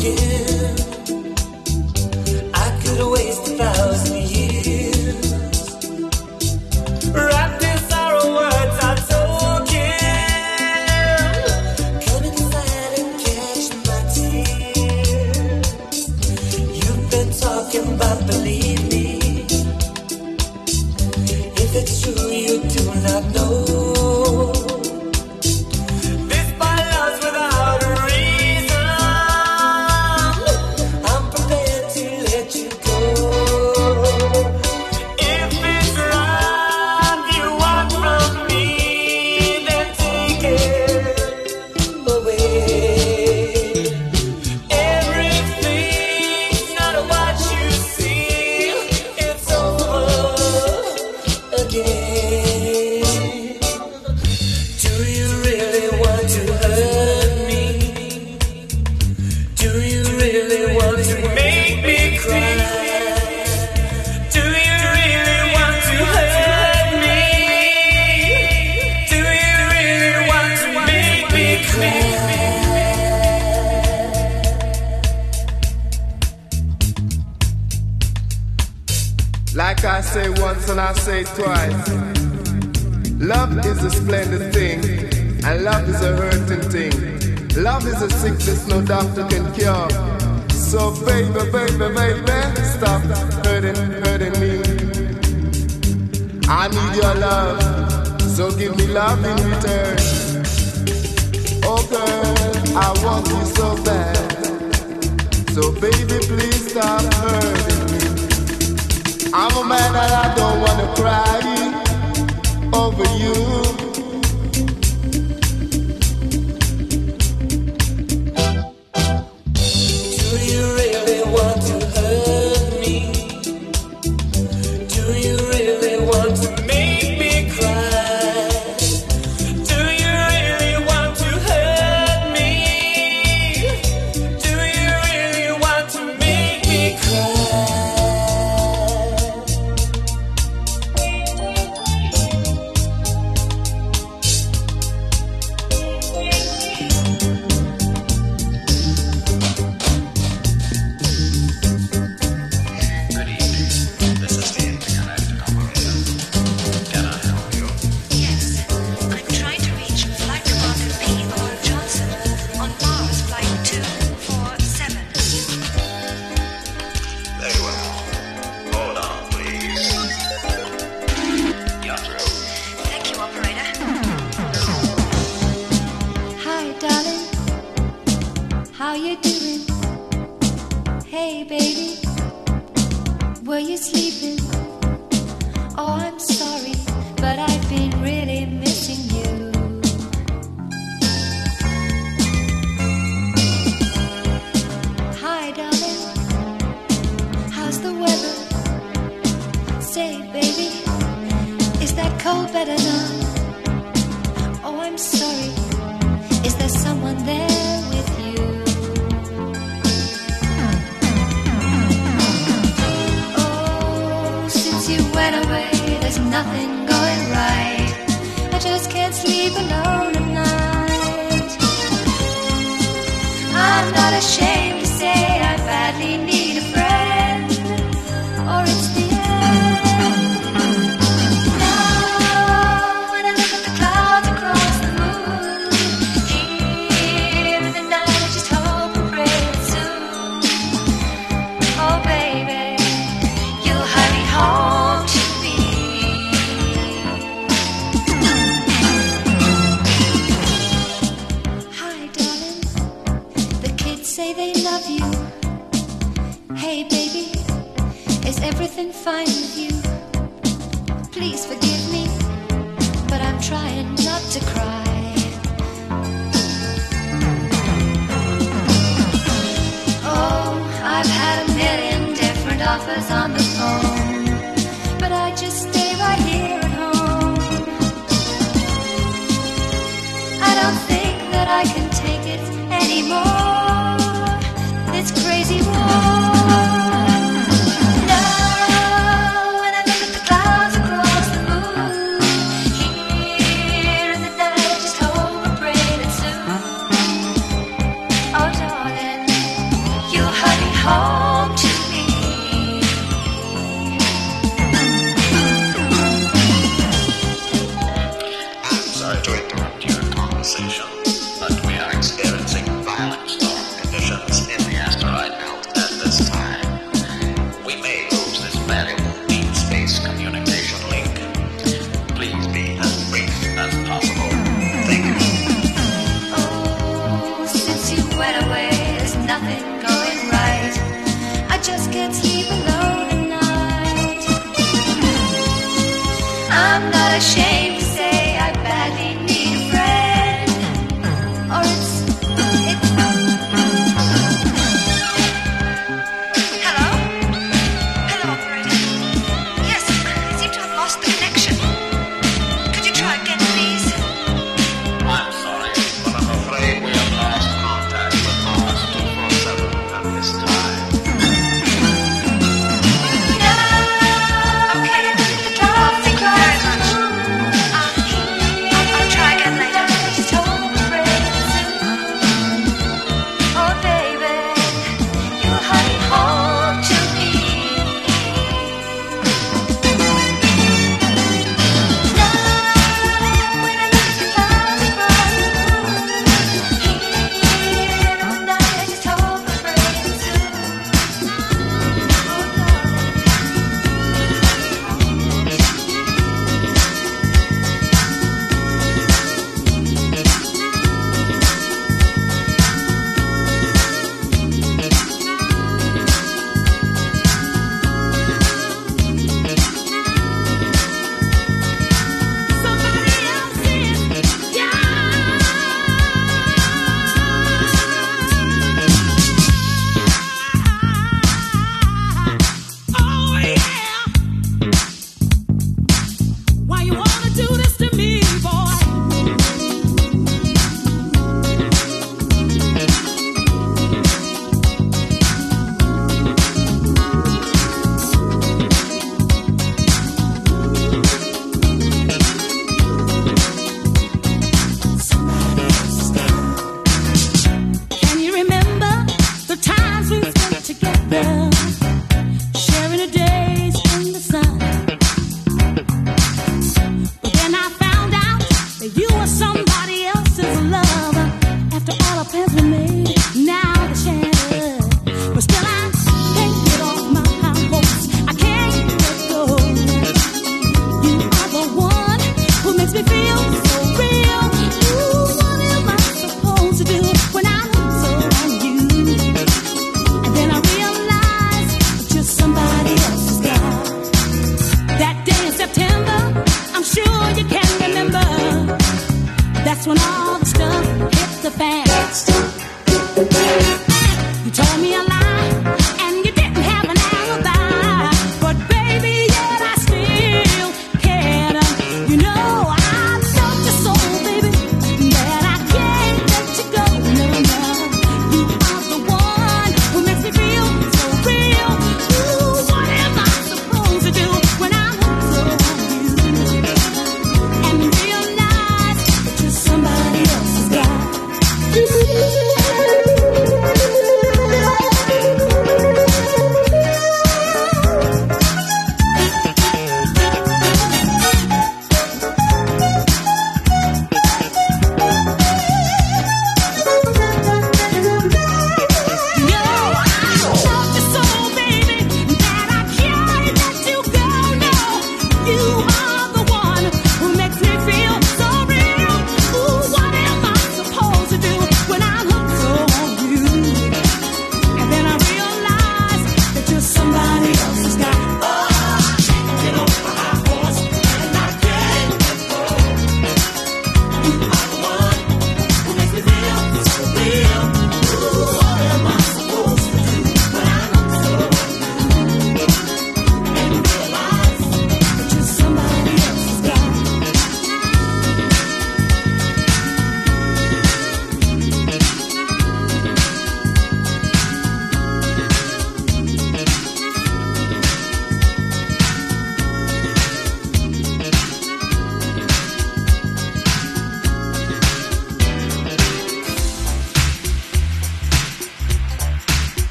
This over you.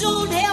sold